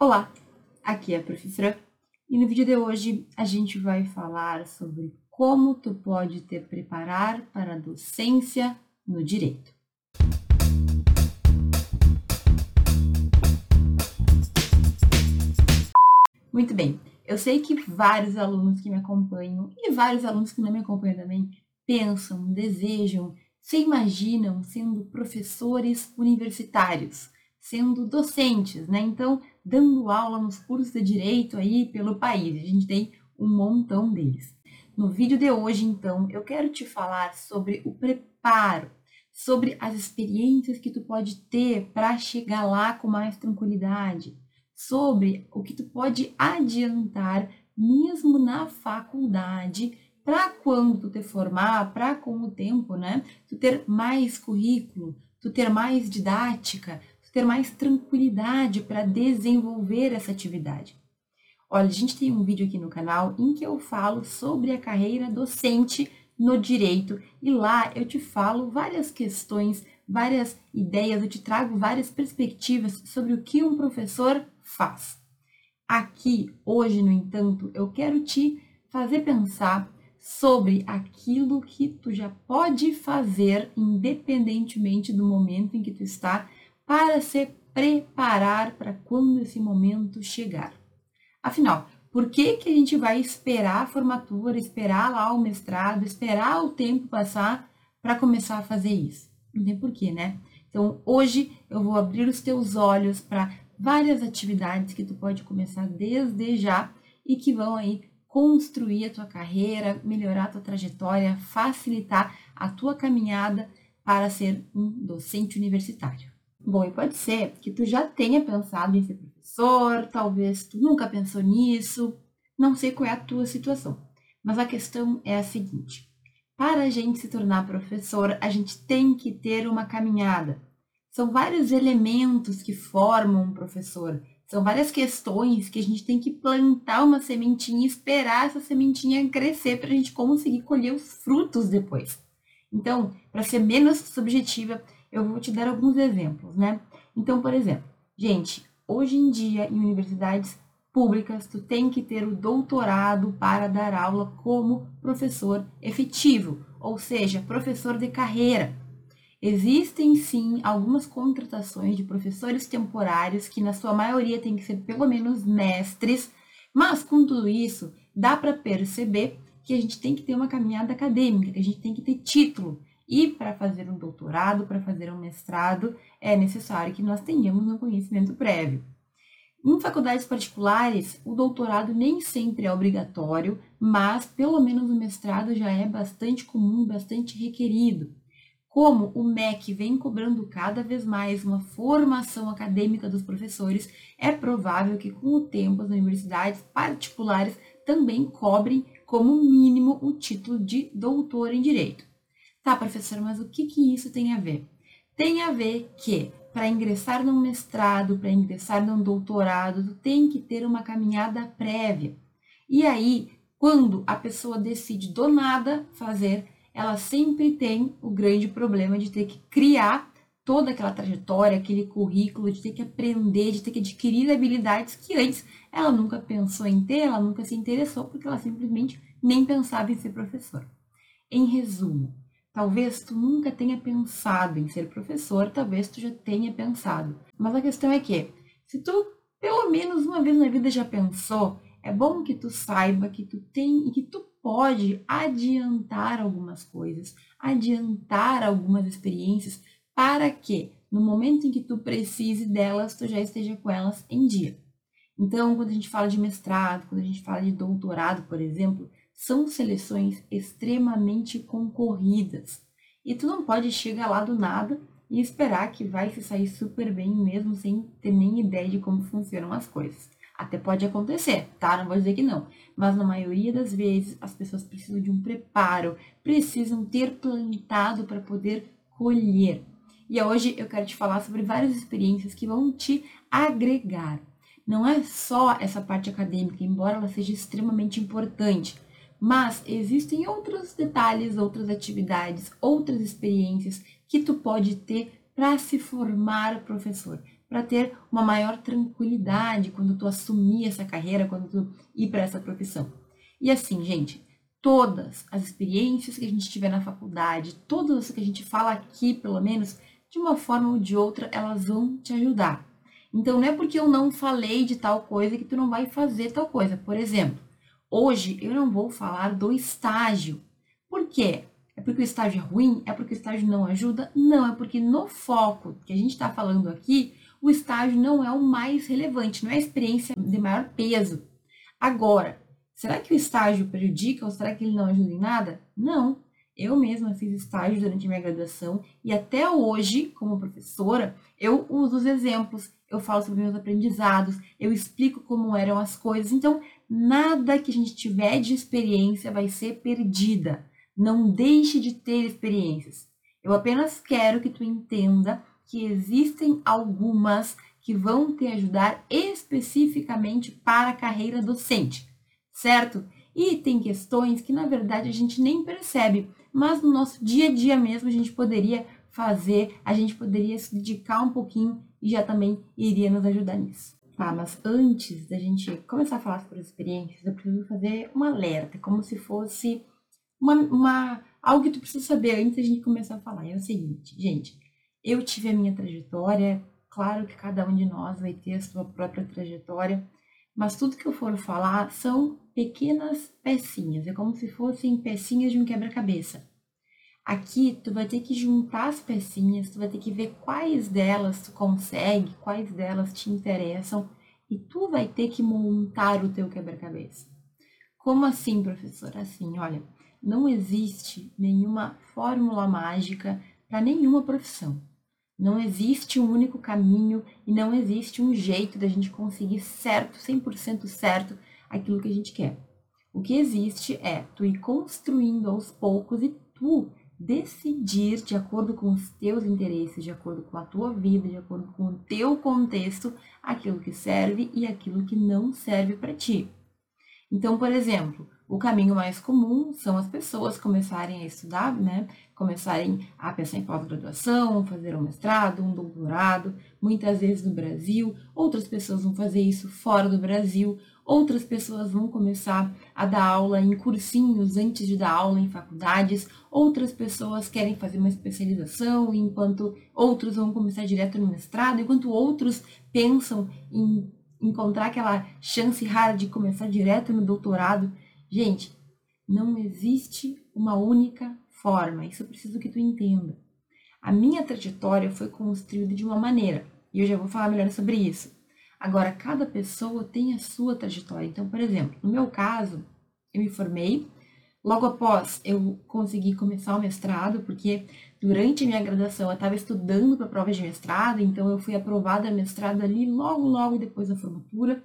Olá, aqui é a professora e no vídeo de hoje a gente vai falar sobre como tu pode te preparar para a docência no direito. Muito bem, eu sei que vários alunos que me acompanham e vários alunos que não me acompanham também pensam, desejam, se imaginam sendo professores universitários, sendo docentes, né? Então, dando aula nos cursos de direito aí pelo país. A gente tem um montão deles. No vídeo de hoje, então, eu quero te falar sobre o preparo, sobre as experiências que tu pode ter para chegar lá com mais tranquilidade, sobre o que tu pode adiantar mesmo na faculdade para quando tu te formar, para com o tempo, né? Tu ter mais currículo, tu ter mais didática, ter mais tranquilidade para desenvolver essa atividade. Olha, a gente tem um vídeo aqui no canal em que eu falo sobre a carreira docente no direito e lá eu te falo várias questões, várias ideias, eu te trago várias perspectivas sobre o que um professor faz. Aqui, hoje, no entanto, eu quero te fazer pensar sobre aquilo que tu já pode fazer independentemente do momento em que tu está para se preparar para quando esse momento chegar. Afinal, por que, que a gente vai esperar a formatura, esperar lá o mestrado, esperar o tempo passar para começar a fazer isso? Não tem porquê, né? Então, hoje eu vou abrir os teus olhos para várias atividades que tu pode começar desde já e que vão aí construir a tua carreira, melhorar a tua trajetória, facilitar a tua caminhada para ser um docente universitário. Bom, e pode ser que tu já tenha pensado em ser professor, talvez tu nunca pensou nisso, não sei qual é a tua situação. Mas a questão é a seguinte: para a gente se tornar professor, a gente tem que ter uma caminhada. São vários elementos que formam um professor. São várias questões que a gente tem que plantar uma sementinha e esperar essa sementinha crescer para a gente conseguir colher os frutos depois. Então, para ser menos subjetiva, eu vou te dar alguns exemplos, né? Então, por exemplo, gente, hoje em dia em universidades públicas, tu tem que ter o doutorado para dar aula como professor efetivo, ou seja, professor de carreira. Existem sim algumas contratações de professores temporários que na sua maioria tem que ser pelo menos mestres, mas com tudo isso dá para perceber que a gente tem que ter uma caminhada acadêmica, que a gente tem que ter título. E para fazer um doutorado, para fazer um mestrado, é necessário que nós tenhamos um conhecimento prévio. Em faculdades particulares, o doutorado nem sempre é obrigatório, mas pelo menos o mestrado já é bastante comum, bastante requerido. Como o MEC vem cobrando cada vez mais uma formação acadêmica dos professores, é provável que com o tempo as universidades particulares também cobrem como mínimo o título de doutor em direito. Tá, professor, mas o que, que isso tem a ver? Tem a ver que para ingressar num mestrado, para ingressar num doutorado, tu tem que ter uma caminhada prévia. E aí, quando a pessoa decide do nada fazer ela sempre tem o grande problema de ter que criar toda aquela trajetória, aquele currículo, de ter que aprender, de ter que adquirir habilidades que antes ela nunca pensou em ter, ela nunca se interessou, porque ela simplesmente nem pensava em ser professor. Em resumo, talvez tu nunca tenha pensado em ser professor, talvez tu já tenha pensado. Mas a questão é que, se tu pelo menos uma vez na vida já pensou, é bom que tu saiba que tu tem e que tu pode adiantar algumas coisas, adiantar algumas experiências para que no momento em que tu precise delas, tu já esteja com elas em dia. Então, quando a gente fala de mestrado, quando a gente fala de doutorado, por exemplo, são seleções extremamente concorridas. E tu não pode chegar lá do nada e esperar que vai se sair super bem mesmo sem ter nem ideia de como funcionam as coisas. Até pode acontecer, tá? Não vou dizer que não. Mas na maioria das vezes as pessoas precisam de um preparo, precisam ter plantado para poder colher. E hoje eu quero te falar sobre várias experiências que vão te agregar. Não é só essa parte acadêmica, embora ela seja extremamente importante, mas existem outros detalhes, outras atividades, outras experiências que tu pode ter para se formar professor, para ter uma maior tranquilidade quando tu assumir essa carreira, quando tu ir para essa profissão. E assim, gente, todas as experiências que a gente tiver na faculdade, todas as que a gente fala aqui, pelo menos, de uma forma ou de outra, elas vão te ajudar. Então, não é porque eu não falei de tal coisa que tu não vai fazer tal coisa. Por exemplo, hoje eu não vou falar do estágio. Por quê? É porque o estágio é ruim? É porque o estágio não ajuda? Não, é porque no foco que a gente está falando aqui, o estágio não é o mais relevante, não é a experiência de maior peso. Agora, será que o estágio prejudica ou será que ele não ajuda em nada? Não. Eu mesma fiz estágio durante a minha graduação e até hoje, como professora, eu uso os exemplos, eu falo sobre meus aprendizados, eu explico como eram as coisas. Então, nada que a gente tiver de experiência vai ser perdida. Não deixe de ter experiências. Eu apenas quero que tu entenda que existem algumas que vão te ajudar especificamente para a carreira docente, certo? E tem questões que na verdade a gente nem percebe, mas no nosso dia a dia mesmo a gente poderia fazer, a gente poderia se dedicar um pouquinho e já também iria nos ajudar nisso. Tá, mas antes da gente começar a falar sobre as experiências, eu preciso fazer um alerta, como se fosse uma, uma, algo que tu precisa saber antes da gente começar a falar. É o seguinte, gente, eu tive a minha trajetória, claro que cada um de nós vai ter a sua própria trajetória, mas tudo que eu for falar são pequenas pecinhas, é como se fossem pecinhas de um quebra-cabeça. Aqui tu vai ter que juntar as pecinhas, tu vai ter que ver quais delas tu consegue, quais delas te interessam e tu vai ter que montar o teu quebra-cabeça. Como assim, professora? Assim, olha, não existe nenhuma fórmula mágica para nenhuma profissão. Não existe um único caminho e não existe um jeito da gente conseguir certo, 100% certo, aquilo que a gente quer. O que existe é tu ir construindo aos poucos e tu decidir de acordo com os teus interesses, de acordo com a tua vida, de acordo com o teu contexto, aquilo que serve e aquilo que não serve para ti. Então, por exemplo, o caminho mais comum são as pessoas começarem a estudar, né? Começarem a pensar em pós-graduação, fazer um mestrado, um doutorado, muitas vezes no Brasil, outras pessoas vão fazer isso fora do Brasil, outras pessoas vão começar a dar aula em cursinhos antes de dar aula em faculdades, outras pessoas querem fazer uma especialização, enquanto outros vão começar direto no mestrado, enquanto outros pensam em encontrar aquela chance rara de começar direto no doutorado. Gente, não existe uma única forma, isso eu preciso que tu entenda. A minha trajetória foi construída de uma maneira, e eu já vou falar melhor sobre isso. Agora, cada pessoa tem a sua trajetória. Então, por exemplo, no meu caso, eu me formei, logo após eu consegui começar o mestrado, porque durante a minha graduação eu estava estudando para a prova de mestrado, então eu fui aprovada a mestrado ali logo, logo depois da formatura.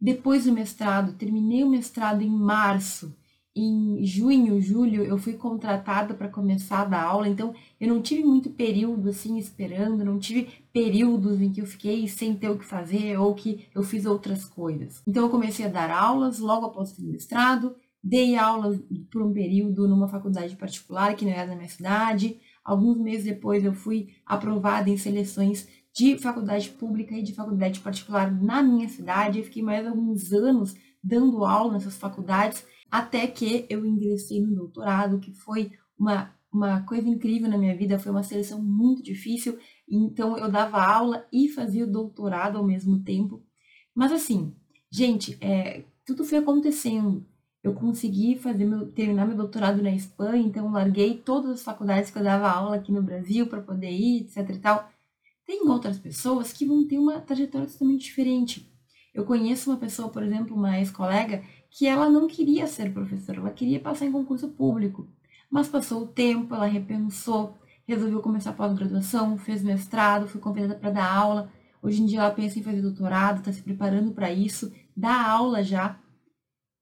Depois do mestrado, terminei o mestrado em março. Em junho, julho, eu fui contratada para começar a dar aula, então eu não tive muito período assim esperando, não tive períodos em que eu fiquei sem ter o que fazer ou que eu fiz outras coisas. Então eu comecei a dar aulas logo após o mestrado, dei aulas por um período numa faculdade particular que não era da minha cidade. Alguns meses depois eu fui aprovada em seleções de faculdade pública e de faculdade particular na minha cidade. Eu fiquei mais alguns anos dando aula nessas faculdades, até que eu ingressei no doutorado, que foi uma, uma coisa incrível na minha vida, foi uma seleção muito difícil. Então eu dava aula e fazia o doutorado ao mesmo tempo. Mas assim, gente, é, tudo foi acontecendo. Eu consegui fazer meu, terminar meu doutorado na Espanha, então larguei todas as faculdades que eu dava aula aqui no Brasil para poder ir, etc e tal. Tem outras pessoas que vão ter uma trajetória totalmente diferente. Eu conheço uma pessoa, por exemplo, uma ex-colega, que ela não queria ser professora, ela queria passar em concurso público. Mas passou o tempo, ela repensou, resolveu começar pós-graduação, fez mestrado, foi convidada para dar aula. Hoje em dia ela pensa em fazer doutorado, está se preparando para isso, dá aula já.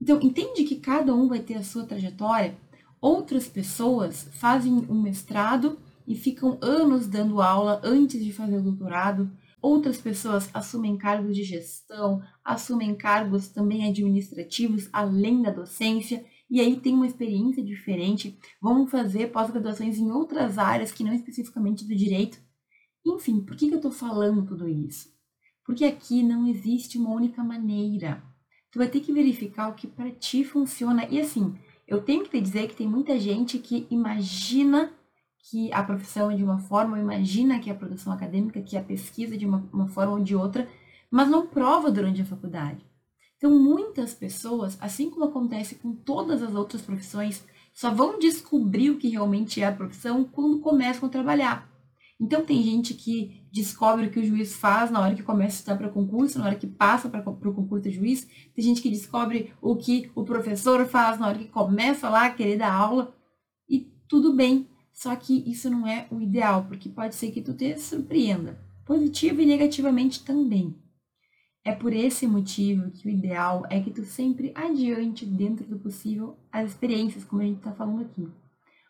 Então, entende que cada um vai ter a sua trajetória? Outras pessoas fazem um mestrado e ficam anos dando aula antes de fazer o doutorado. Outras pessoas assumem cargos de gestão, assumem cargos também administrativos além da docência e aí tem uma experiência diferente, vão fazer pós-graduações em outras áreas que não especificamente do direito. Enfim, por que, eu estou falando tudo isso? Porque aqui não existe uma única maneira. Tu vai ter que verificar o que para ti funciona. E assim, eu tenho que te dizer que tem muita gente que imagina que a profissão é de uma forma, imagina que a produção acadêmica, que a pesquisa é de uma, uma forma ou de outra, mas não prova durante a faculdade. Então, muitas pessoas, assim como acontece com todas as outras profissões, só vão descobrir o que realmente é a profissão quando começam a trabalhar. Então, tem gente que descobre o que o juiz faz na hora que começa a estudar para concurso, na hora que passa para o concurso de juiz. Tem gente que descobre o que o professor faz na hora que começa lá a querer dar aula. E tudo bem, só que isso não é o ideal, porque pode ser que tu te surpreenda, positivo e negativamente também. É por esse motivo que o ideal é que tu sempre adiante dentro do possível as experiências, como a gente está falando aqui.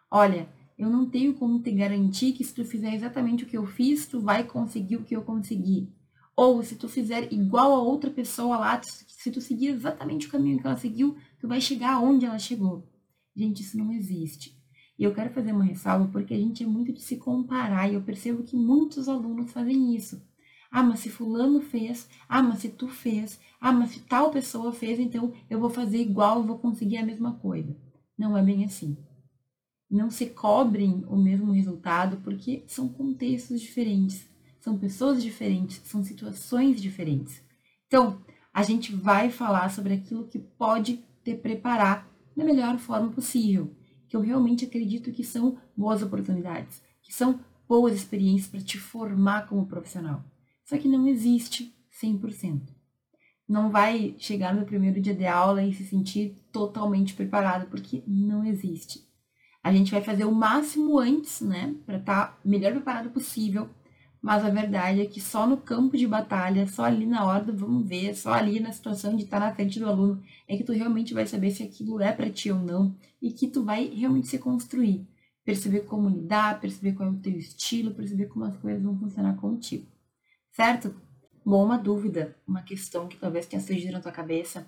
Olha, eu não tenho como te garantir que se tu fizer exatamente o que eu fiz, tu vai conseguir o que eu consegui. Ou se tu fizer igual a outra pessoa lá, se tu seguir exatamente o caminho que ela seguiu, tu vai chegar onde ela chegou. Gente, isso não existe. E eu quero fazer uma ressalva porque a gente é muito de se comparar e eu percebo que muitos alunos fazem isso. Ah, mas se fulano fez, ah, mas se tu fez, ah, mas se tal pessoa fez, então eu vou fazer igual, vou conseguir a mesma coisa. Não é bem assim. Não se cobrem o mesmo resultado porque são contextos diferentes, são pessoas diferentes, são situações diferentes. Então, a gente vai falar sobre aquilo que pode te preparar da melhor forma possível eu realmente acredito que são boas oportunidades, que são boas experiências para te formar como profissional. Só que não existe 100%. Não vai chegar no primeiro dia de aula e se sentir totalmente preparado, porque não existe. A gente vai fazer o máximo antes, né, para estar tá melhor preparado possível mas a verdade é que só no campo de batalha, só ali na hora do vamos ver, só ali na situação de estar na frente do aluno, é que tu realmente vai saber se aquilo é para ti ou não e que tu vai realmente se construir. Perceber como lidar, perceber qual é o teu estilo, perceber como as coisas vão funcionar contigo. Certo? Bom, uma dúvida, uma questão que talvez tenha surgido na tua cabeça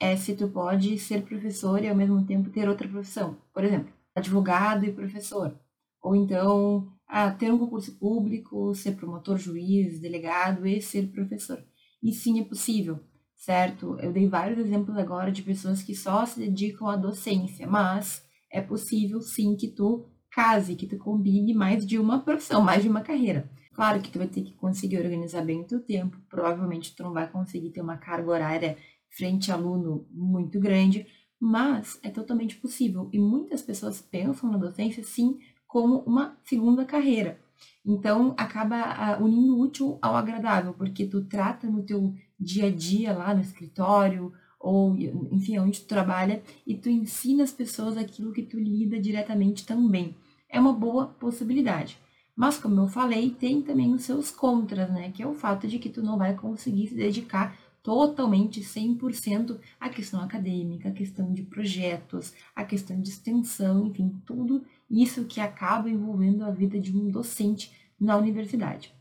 é se tu pode ser professor e ao mesmo tempo ter outra profissão. Por exemplo, advogado e professor. Ou então a ter um concurso público, ser promotor, juiz, delegado e ser professor. E sim, é possível, certo? Eu dei vários exemplos agora de pessoas que só se dedicam à docência, mas é possível sim que tu case, que tu combine mais de uma profissão, mais de uma carreira. Claro que tu vai ter que conseguir organizar bem o teu tempo, provavelmente tu não vai conseguir ter uma carga horária frente aluno muito grande, mas é totalmente possível. E muitas pessoas pensam na docência, sim, como uma segunda carreira. Então, acaba uh, unindo o útil ao agradável, porque tu trata no teu dia a dia lá no escritório, ou enfim, onde tu trabalha, e tu ensina as pessoas aquilo que tu lida diretamente também. É uma boa possibilidade. Mas, como eu falei, tem também os seus contras, né? Que é o fato de que tu não vai conseguir se dedicar totalmente 100% à questão acadêmica, à questão de projetos, à questão de extensão, enfim, tudo isso que acaba envolvendo a vida de um docente na universidade.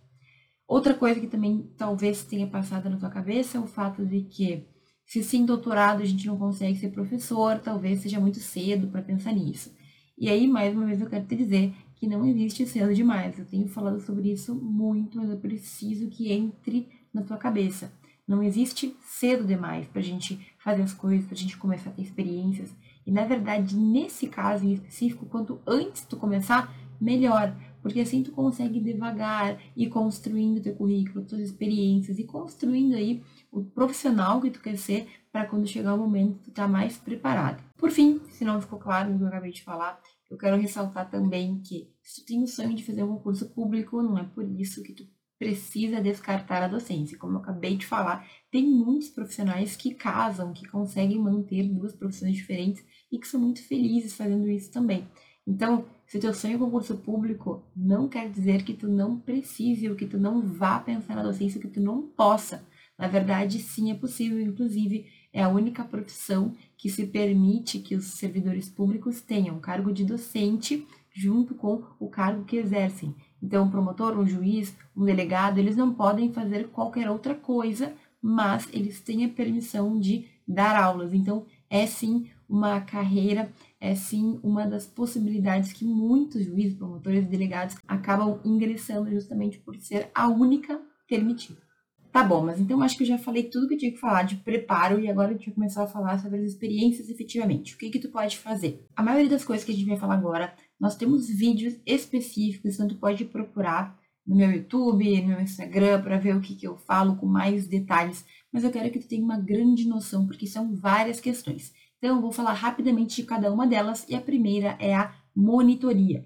Outra coisa que também talvez tenha passado na tua cabeça é o fato de que se sem doutorado a gente não consegue ser professor, talvez seja muito cedo para pensar nisso. E aí, mais uma vez, eu quero te dizer que não existe cedo demais. Eu tenho falado sobre isso muito, mas eu preciso que entre na tua cabeça. Não existe cedo demais para a gente fazer as coisas, para a gente começar a ter experiências. E na verdade, nesse caso em específico, quanto antes tu começar, melhor. Porque assim tu consegue devagar ir construindo teu currículo, tuas experiências e construindo aí o profissional que tu quer ser para quando chegar o momento tu tá mais preparado. Por fim, se não ficou claro no que eu acabei de falar, eu quero ressaltar também que se tu tem o sonho de fazer um concurso público, não é por isso que tu precisa descartar a docência. Como eu acabei de falar, tem muitos profissionais que casam, que conseguem manter duas profissões diferentes e que são muito felizes fazendo isso também. Então, se teu sonho é concurso público, não quer dizer que tu não precise ou que tu não vá pensar na docência, que tu não possa. Na verdade, sim, é possível. Inclusive, é a única profissão que se permite que os servidores públicos tenham cargo de docente junto com o cargo que exercem. Então, um promotor, um juiz, um delegado, eles não podem fazer qualquer outra coisa, mas eles têm a permissão de dar aulas. Então, é sim uma carreira, é sim uma das possibilidades que muitos juízes, promotores e delegados acabam ingressando justamente por ser a única permitida. Tá bom, mas então acho que eu já falei tudo que eu tinha que falar de preparo e agora a gente vai começar a falar sobre as experiências efetivamente. O que que tu pode fazer? A maioria das coisas que a gente vai falar agora, nós temos vídeos específicos, então tu pode procurar no meu YouTube, no meu Instagram, para ver o que, que eu falo com mais detalhes, mas eu quero que tu tenha uma grande noção, porque são várias questões. Então, vou falar rapidamente de cada uma delas, e a primeira é a monitoria.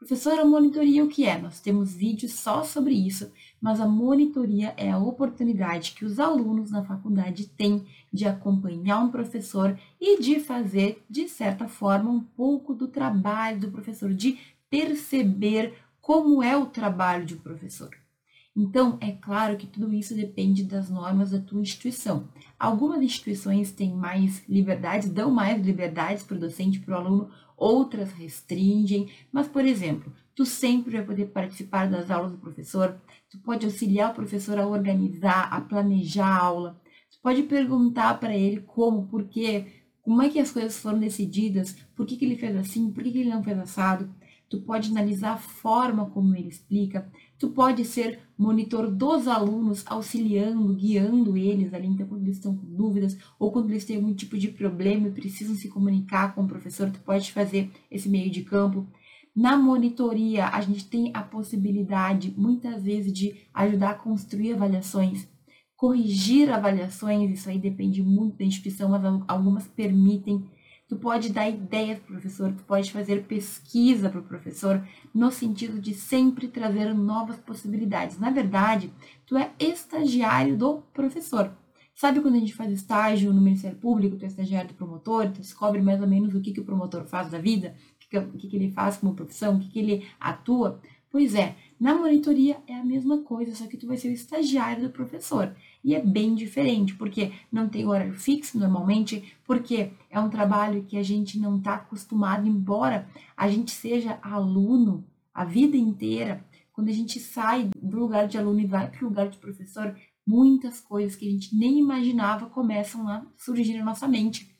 Professora, monitoria o que é? Nós temos vídeos só sobre isso, mas a monitoria é a oportunidade que os alunos na faculdade têm de acompanhar um professor e de fazer, de certa forma, um pouco do trabalho do professor, de perceber como é o trabalho de um professor. Então, é claro que tudo isso depende das normas da tua instituição. Algumas instituições têm mais liberdades, dão mais liberdades para o docente, para o aluno, outras restringem, mas, por exemplo, tu sempre vai poder participar das aulas do professor, tu pode auxiliar o professor a organizar, a planejar a aula, tu pode perguntar para ele como, por quê, como é que as coisas foram decididas, por que, que ele fez assim, por que, que ele não fez assado, tu pode analisar a forma como ele explica, tu pode ser monitor dos alunos, auxiliando, guiando eles ali, então quando eles estão com dúvidas ou quando eles têm algum tipo de problema e precisam se comunicar com o professor, tu pode fazer esse meio de campo. Na monitoria, a gente tem a possibilidade, muitas vezes, de ajudar a construir avaliações, corrigir avaliações, isso aí depende muito da instituição, mas algumas permitem Tu pode dar ideias para o professor, tu pode fazer pesquisa para o professor, no sentido de sempre trazer novas possibilidades. Na verdade, tu é estagiário do professor. Sabe quando a gente faz estágio no Ministério Público, tu é estagiário do promotor, tu descobre mais ou menos o que, que o promotor faz da vida, o que, que, ele faz como profissão, o que, que ele atua? Pois é, na monitoria é a mesma coisa, só que tu vai ser o estagiário do professor. E é bem diferente, porque não tem horário fixo normalmente, porque é um trabalho que a gente não está acostumado, embora a gente seja aluno a vida inteira, quando a gente sai do lugar de aluno e vai para o lugar de professor, muitas coisas que a gente nem imaginava começam a surgir na nossa mente.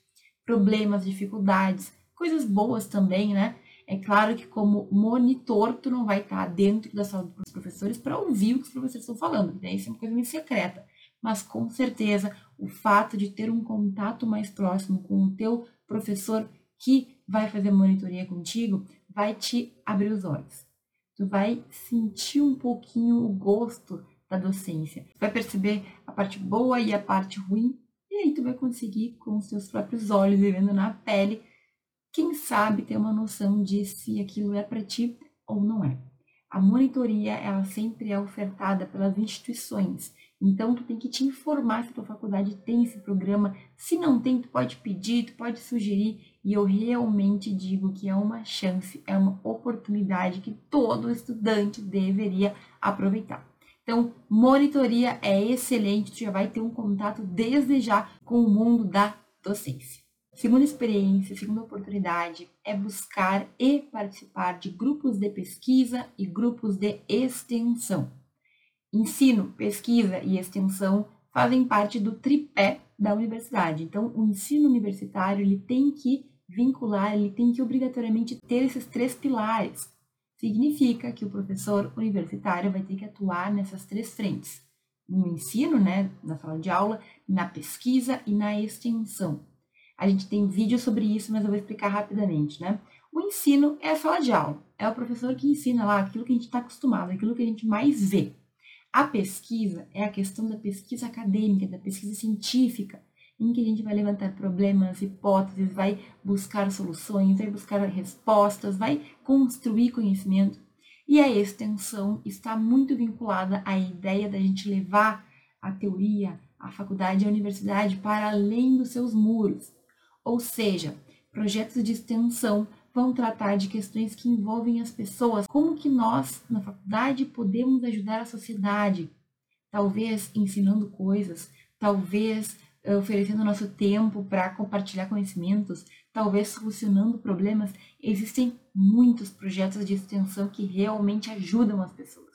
Problemas, dificuldades, coisas boas também, né? É claro que como monitor, tu não vai estar dentro da sala dos professores para ouvir o que os professores estão falando, né? Isso é uma coisa muito secreta mas com certeza o fato de ter um contato mais próximo com o teu professor que vai fazer monitoria contigo vai te abrir os olhos. Tu vai sentir um pouquinho o gosto da docência. Vai perceber a parte boa e a parte ruim e aí tu vai conseguir com os teus próprios olhos, vivendo na pele, quem sabe ter uma noção de se aquilo é para ti ou não é. A monitoria, ela sempre é ofertada pelas instituições então, tu tem que te informar se a tua faculdade tem esse programa. Se não tem, tu pode pedir, tu pode sugerir. E eu realmente digo que é uma chance, é uma oportunidade que todo estudante deveria aproveitar. Então, monitoria é excelente, tu já vai ter um contato desde já com o mundo da docência. Segunda experiência, segunda oportunidade é buscar e participar de grupos de pesquisa e grupos de extensão. Ensino, pesquisa e extensão fazem parte do tripé da universidade. Então, o ensino universitário ele tem que vincular, ele tem que obrigatoriamente ter esses três pilares. Significa que o professor universitário vai ter que atuar nessas três frentes: no ensino, né, na sala de aula, na pesquisa e na extensão. A gente tem vídeo sobre isso, mas eu vou explicar rapidamente, né? O ensino é a sala de aula, é o professor que ensina lá aquilo que a gente está acostumado, aquilo que a gente mais vê. A pesquisa é a questão da pesquisa acadêmica, da pesquisa científica, em que a gente vai levantar problemas, hipóteses, vai buscar soluções, vai buscar respostas, vai construir conhecimento. E a extensão está muito vinculada à ideia da gente levar a teoria, a faculdade, a universidade para além dos seus muros. Ou seja, projetos de extensão vão tratar de questões que envolvem as pessoas, como que nós, na faculdade, podemos ajudar a sociedade, talvez ensinando coisas, talvez eh, oferecendo nosso tempo para compartilhar conhecimentos, talvez solucionando problemas. Existem muitos projetos de extensão que realmente ajudam as pessoas.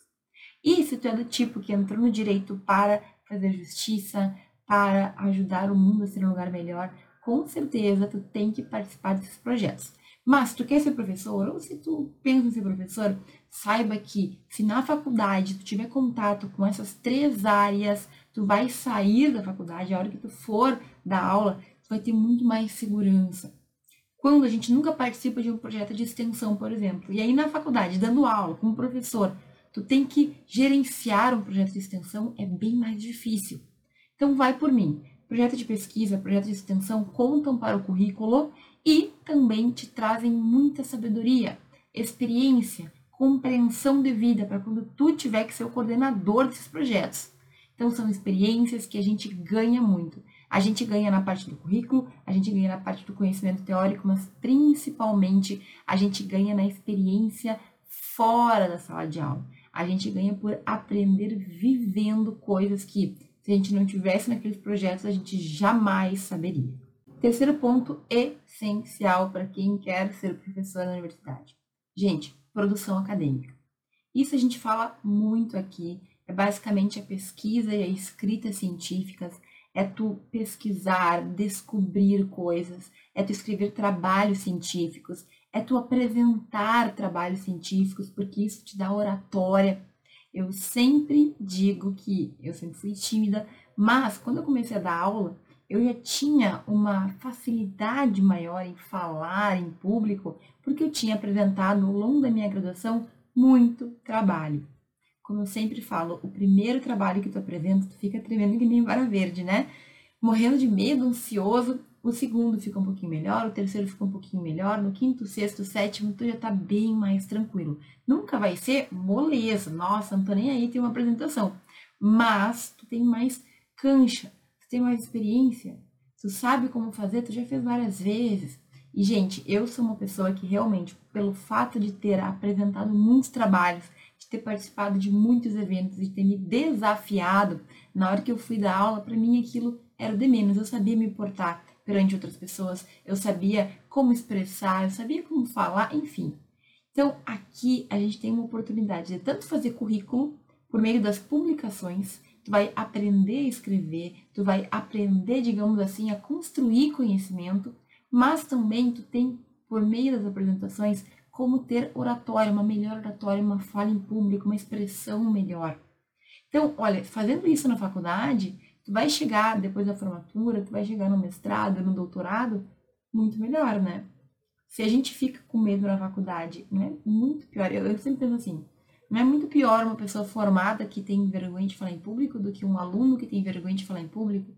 E se tu é do tipo que entrou no direito para fazer justiça, para ajudar o mundo a ser um lugar melhor, com certeza tu tem que participar desses projetos. Mas se tu quer ser professor, ou se tu pensa em ser professor, saiba que se na faculdade tu tiver contato com essas três áreas, tu vai sair da faculdade, a hora que tu for dar aula, tu vai ter muito mais segurança. Quando a gente nunca participa de um projeto de extensão, por exemplo, e aí na faculdade, dando aula, como professor, tu tem que gerenciar um projeto de extensão, é bem mais difícil. Então vai por mim. Projeto de pesquisa, projeto de extensão contam para o currículo e também te trazem muita sabedoria, experiência, compreensão de vida para quando tu tiver que ser o coordenador desses projetos. Então são experiências que a gente ganha muito. A gente ganha na parte do currículo, a gente ganha na parte do conhecimento teórico, mas principalmente a gente ganha na experiência fora da sala de aula. A gente ganha por aprender vivendo coisas que, se a gente não tivesse naqueles projetos, a gente jamais saberia. Terceiro ponto essencial para quem quer ser professor na universidade. Gente, produção acadêmica. Isso a gente fala muito aqui, é basicamente a pesquisa e a escrita científicas, é tu pesquisar, descobrir coisas, é tu escrever trabalhos científicos, é tu apresentar trabalhos científicos, porque isso te dá oratória. Eu sempre digo que eu sempre fui tímida, mas quando eu comecei a dar aula, eu já tinha uma facilidade maior em falar em público, porque eu tinha apresentado ao longo da minha graduação muito trabalho. Como eu sempre falo, o primeiro trabalho que tu apresenta, tu fica tremendo que nem vara verde, né? Morrendo de medo, ansioso. O segundo fica um pouquinho melhor, o terceiro fica um pouquinho melhor, no quinto, sexto, sétimo, tu já tá bem mais tranquilo. Nunca vai ser moleza, nossa, não tô nem aí, tem uma apresentação. Mas tu tem mais cancha, tem mais experiência, tu sabe como fazer, tu já fez várias vezes. E, gente, eu sou uma pessoa que realmente, pelo fato de ter apresentado muitos trabalhos, de ter participado de muitos eventos, de ter me desafiado, na hora que eu fui dar aula, para mim aquilo era de menos. Eu sabia me portar perante outras pessoas, eu sabia como expressar, eu sabia como falar, enfim. Então, aqui a gente tem uma oportunidade de tanto fazer currículo por meio das publicações, tu vai aprender a escrever, tu vai aprender, digamos assim, a construir conhecimento, mas também tu tem, por meio das apresentações, como ter oratória, uma melhor oratória, uma fala em público, uma expressão melhor. Então, olha, fazendo isso na faculdade, tu vai chegar depois da formatura, tu vai chegar no mestrado, no doutorado, muito melhor, né? Se a gente fica com medo na faculdade, não é muito pior. Eu, eu sempre penso assim, não é muito pior uma pessoa formada que tem vergonha de falar em público do que um aluno que tem vergonha de falar em público?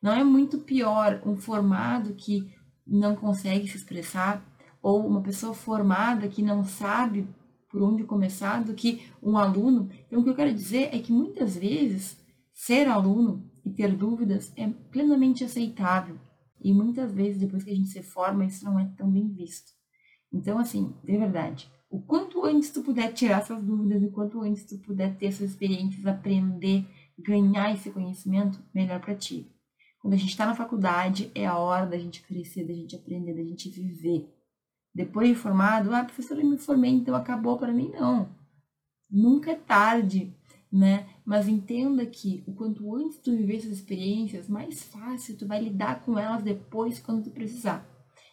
Não é muito pior um formado que não consegue se expressar ou uma pessoa formada que não sabe por onde começar do que um aluno. Então, o que eu quero dizer é que muitas vezes ser aluno e ter dúvidas é plenamente aceitável. E muitas vezes, depois que a gente se forma, isso não é tão bem visto. Então, assim, de verdade, o quanto antes tu puder tirar essas dúvidas, o quanto antes tu puder ter essas experiências, aprender, ganhar esse conhecimento, melhor para ti. Quando a gente está na faculdade, é a hora da gente crescer, da gente aprender, da gente viver. Depois de formado, ah, professora, eu me formei, então acabou para mim. Não. Nunca é tarde, né? Mas entenda que o quanto antes tu viver essas experiências, mais fácil tu vai lidar com elas depois quando tu precisar.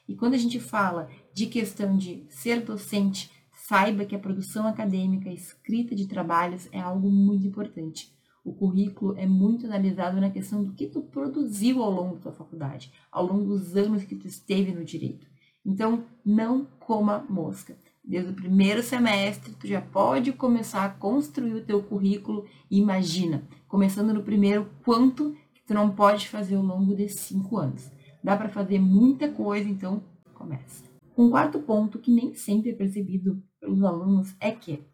E quando a gente fala de questão de ser docente, saiba que a produção acadêmica, a escrita de trabalhos é algo muito importante. O currículo é muito analisado na questão do que tu produziu ao longo da tua faculdade, ao longo dos anos que tu esteve no direito. Então, não coma mosca. Desde o primeiro semestre, tu já pode começar a construir o teu currículo. Imagina, começando no primeiro, quanto que tu não pode fazer ao longo desses cinco anos. Dá para fazer muita coisa, então começa. Um quarto ponto que nem sempre é percebido pelos alunos é que,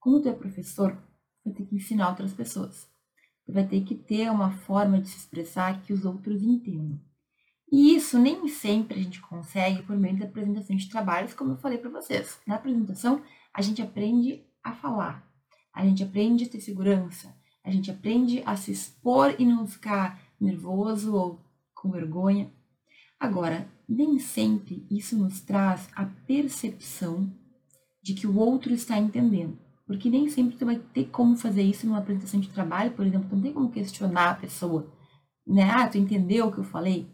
como tu é professor, vai ter que ensinar outras pessoas. Tu vai ter que ter uma forma de se expressar que os outros entendam. E isso nem sempre a gente consegue por meio da apresentação de trabalhos, como eu falei para vocês. Na apresentação, a gente aprende a falar, a gente aprende a ter segurança, a gente aprende a se expor e não ficar nervoso ou com vergonha. Agora, nem sempre isso nos traz a percepção de que o outro está entendendo. Porque nem sempre tu vai ter como fazer isso numa apresentação de trabalho, por exemplo, não tem como questionar a pessoa, né? Ah, tu entendeu o que eu falei?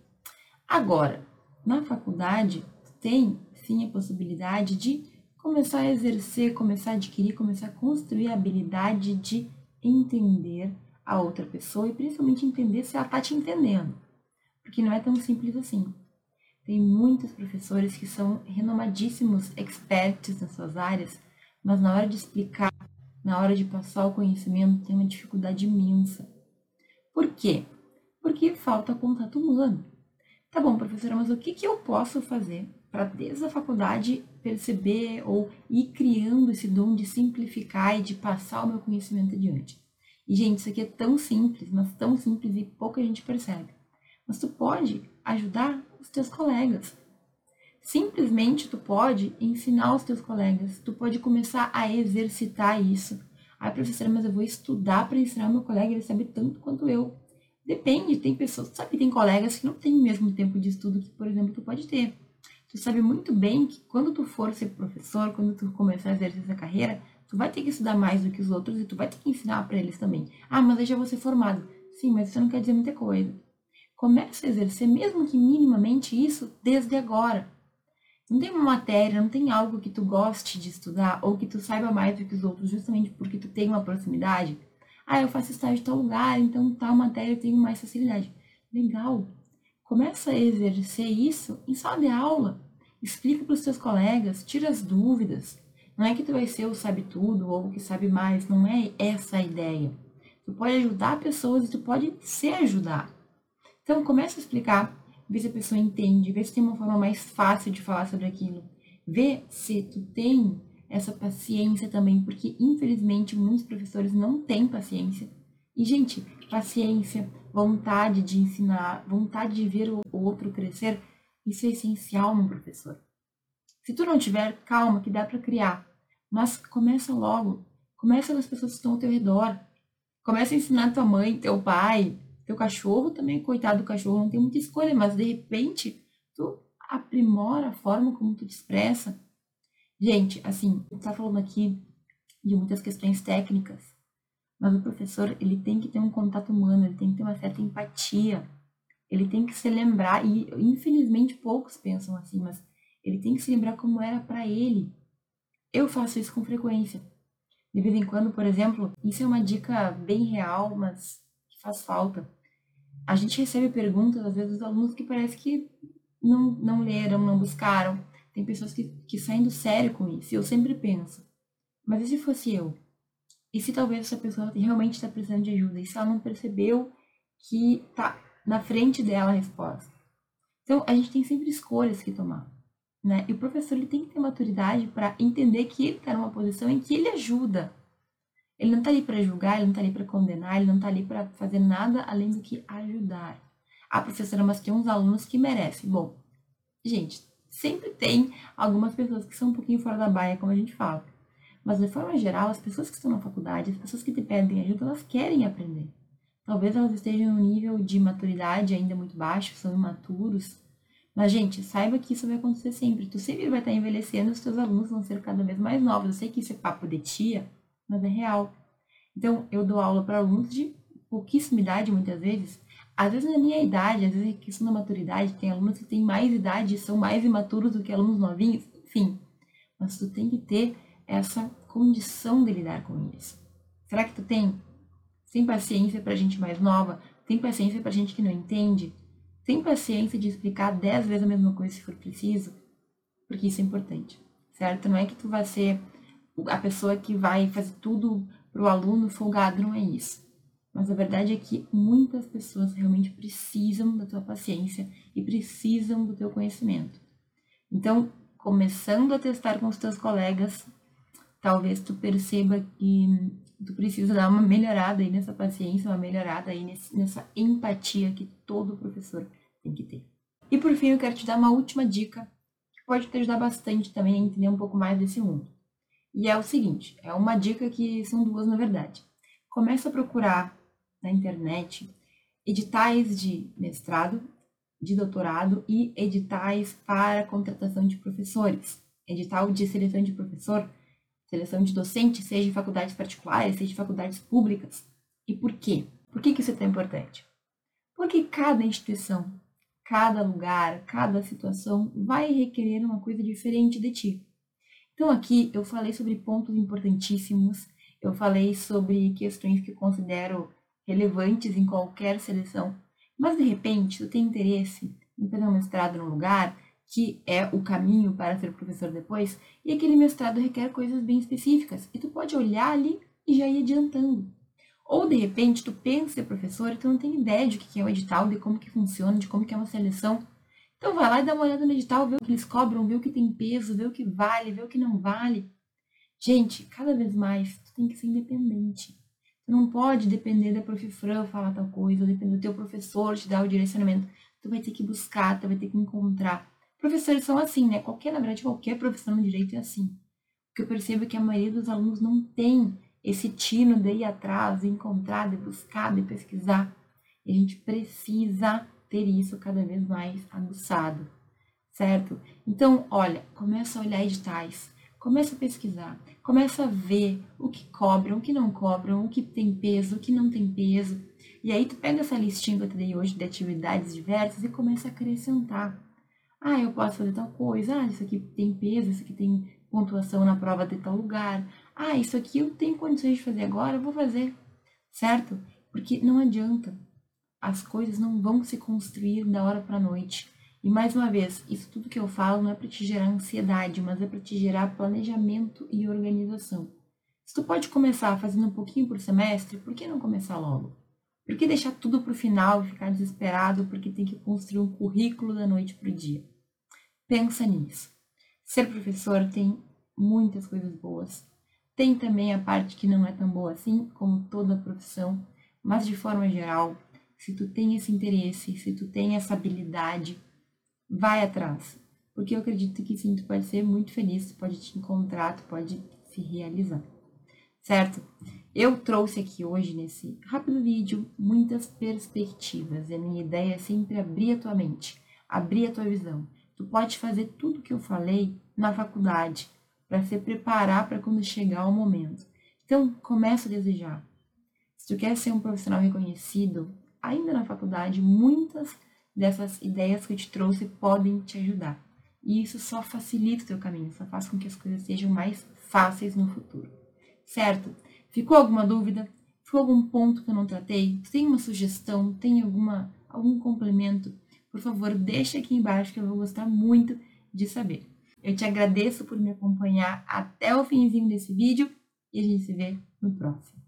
Agora, na faculdade, tem sim a possibilidade de começar a exercer, começar a adquirir, começar a construir a habilidade de entender a outra pessoa e principalmente entender se ela está te entendendo. Porque não é tão simples assim. Tem muitos professores que são renomadíssimos experts nas suas áreas, mas na hora de explicar, na hora de passar o conhecimento, tem uma dificuldade imensa. Por quê? Porque falta contato humano. Tá bom, professora, mas o que, que eu posso fazer para desde a faculdade perceber ou ir criando esse dom de simplificar e de passar o meu conhecimento adiante? E, gente, isso aqui é tão simples, mas tão simples e pouca gente percebe. Mas tu pode ajudar os teus colegas. Simplesmente tu pode ensinar os teus colegas, tu pode começar a exercitar isso. Ai, professora, mas eu vou estudar para ensinar meu colega, ele sabe tanto quanto eu. Depende, tem pessoas, sabe, tem colegas que não têm o mesmo tempo de estudo que, por exemplo, tu pode ter. Tu sabe muito bem que quando tu for ser professor, quando tu começar a exercer essa carreira, tu vai ter que estudar mais do que os outros e tu vai ter que ensinar para eles também. Ah, mas eu já vou ser formado. Sim, mas isso não quer dizer muita coisa. Começa a exercer, mesmo que minimamente, isso desde agora. Não tem uma matéria, não tem algo que tu goste de estudar ou que tu saiba mais do que os outros, justamente porque tu tem uma proximidade. Ah, eu faço estágio em tal lugar, então tal matéria eu tenho mais facilidade. Legal. Começa a exercer isso em sala de aula. Explica para os teus colegas, tira as dúvidas. Não é que tu vai ser o sabe tudo ou o que sabe mais, não é essa a ideia. Tu pode ajudar pessoas e tu pode se ajudar. Então, começa a explicar, vê se a pessoa entende, vê se tem uma forma mais fácil de falar sobre aquilo. Vê se tu tem essa paciência também, porque infelizmente muitos professores não têm paciência. E, gente, paciência, vontade de ensinar, vontade de ver o outro crescer, isso é essencial no professor. Se tu não tiver, calma, que dá para criar. Mas começa logo. Começa com as pessoas que estão ao teu redor. Começa a ensinar tua mãe, teu pai, teu cachorro também, coitado do cachorro, não tem muita escolha, mas de repente tu aprimora a forma como tu te expressa. Gente, assim, a gente tá falando aqui de muitas questões técnicas, mas o professor, ele tem que ter um contato humano, ele tem que ter uma certa empatia, ele tem que se lembrar, e infelizmente poucos pensam assim, mas ele tem que se lembrar como era para ele. Eu faço isso com frequência. De vez em quando, por exemplo, isso é uma dica bem real, mas faz falta. A gente recebe perguntas, às vezes, dos alunos que parece que não, não leram, não buscaram. Tem pessoas que, que saem do sério com isso. E eu sempre penso, mas e se fosse eu? E se talvez essa pessoa realmente está precisando de ajuda? E se ela não percebeu que está na frente dela a resposta? Então, a gente tem sempre escolhas que tomar. Né? E o professor ele tem que ter maturidade para entender que ele está numa posição em que ele ajuda ele não está ali para julgar, ele não está ali para condenar, ele não está ali para fazer nada além do que ajudar. A professora, mas tem uns alunos que merecem. Bom, gente, sempre tem algumas pessoas que são um pouquinho fora da baia, como a gente fala. Mas, de forma geral, as pessoas que estão na faculdade, as pessoas que te pedem ajuda, elas querem aprender. Talvez elas estejam em um nível de maturidade ainda muito baixo, são imaturos. Mas, gente, saiba que isso vai acontecer sempre. Tu sempre vai estar envelhecendo, os teus alunos vão ser cada vez mais novos. Eu sei que isso é papo de tia, mas é real. Então, eu dou aula para alunos de pouquíssima idade, muitas vezes. Às vezes, na minha idade, às vezes é questão da maturidade, tem alunos que têm mais idade e são mais imaturos do que alunos novinhos, enfim. Mas tu tem que ter essa condição de lidar com isso. Será que tu tem? Tem paciência para gente mais nova? Tem paciência para gente que não entende? Tem paciência de explicar dez vezes a mesma coisa se for preciso? Porque isso é importante, certo? Não é que tu vai ser a pessoa que vai fazer tudo para o aluno folgado, não é isso. Mas a verdade é que muitas pessoas realmente precisam da tua paciência e precisam do teu conhecimento. Então, começando a testar com os teus colegas, talvez tu perceba que tu precisa dar uma melhorada aí nessa paciência, uma melhorada aí nessa empatia que todo professor tem que ter. E por fim, eu quero te dar uma última dica que pode te ajudar bastante também a entender um pouco mais desse mundo. E é o seguinte, é uma dica que são duas na verdade. Começa a procurar na internet editais de mestrado, de doutorado e editais para contratação de professores. Edital de seleção de professor, seleção de docente, seja em faculdades particulares, seja em faculdades públicas. E por quê? Por que, que isso é tão importante? Porque cada instituição, cada lugar, cada situação vai requerer uma coisa diferente de ti. Então, aqui eu falei sobre pontos importantíssimos, eu falei sobre questões que eu considero relevantes em qualquer seleção, mas de repente tu tem interesse em fazer um mestrado num lugar que é o caminho para ser professor depois, e aquele mestrado requer coisas bem específicas, e tu pode olhar ali e já ir adiantando. Ou de repente tu pensa ser professor e tu não tem ideia de o que é o edital, de como que funciona, de como que é uma seleção. Então vai lá e dá uma olhada no edital, vê o que eles cobram, vê o que tem peso, vê o que vale, vê o que não vale. Gente, cada vez mais tu tem que ser independente. Tu não pode depender da prof. Fran falar tal coisa, ou depender do teu professor te dar o direcionamento. Tu vai ter que buscar, tu vai ter que encontrar. Professores são assim, né? Qualquer, na verdade, qualquer profissão no direito é assim. O que eu percebo é que a maioria dos alunos não tem esse tino de ir atrás, de encontrar, de buscar, de pesquisar. E a gente precisa ter isso cada vez mais aguçado, certo? Então, olha, começa a olhar editais, começa a pesquisar, começa a ver o que cobram, o que não cobram, o que tem peso, o que não tem peso. E aí tu pega essa listinha que eu te dei hoje de atividades diversas e começa a acrescentar. Ah, eu posso fazer tal coisa, ah, isso aqui tem peso, isso aqui tem pontuação na prova de tal lugar. Ah, isso aqui eu tenho condições de fazer agora, eu vou fazer, certo? Porque não adianta. As coisas não vão se construir da hora para noite. E mais uma vez, isso tudo que eu falo não é para te gerar ansiedade, mas é para te gerar planejamento e organização. Se tu pode começar fazendo um pouquinho por semestre, por que não começar logo? Por que deixar tudo para o final e ficar desesperado porque tem que construir um currículo da noite para o dia? Pensa nisso. Ser professor tem muitas coisas boas. Tem também a parte que não é tão boa assim, como toda profissão, mas de forma geral, se tu tem esse interesse, se tu tem essa habilidade, vai atrás. Porque eu acredito que sim, tu pode ser muito feliz, tu pode te encontrar, tu pode se realizar. Certo? Eu trouxe aqui hoje, nesse rápido vídeo, muitas perspectivas. E a minha ideia é sempre abrir a tua mente, abrir a tua visão. Tu pode fazer tudo o que eu falei na faculdade, para se preparar para quando chegar o momento. Então, começa a desejar. Se tu quer ser um profissional reconhecido, ainda na faculdade, muitas dessas ideias que eu te trouxe podem te ajudar. E isso só facilita o teu caminho, só faz com que as coisas sejam mais fáceis no futuro. Certo? Ficou alguma dúvida? Ficou algum ponto que eu não tratei? Tem uma sugestão? Tem alguma, algum complemento? Por favor, deixa aqui embaixo que eu vou gostar muito de saber. Eu te agradeço por me acompanhar até o finzinho desse vídeo e a gente se vê no próximo.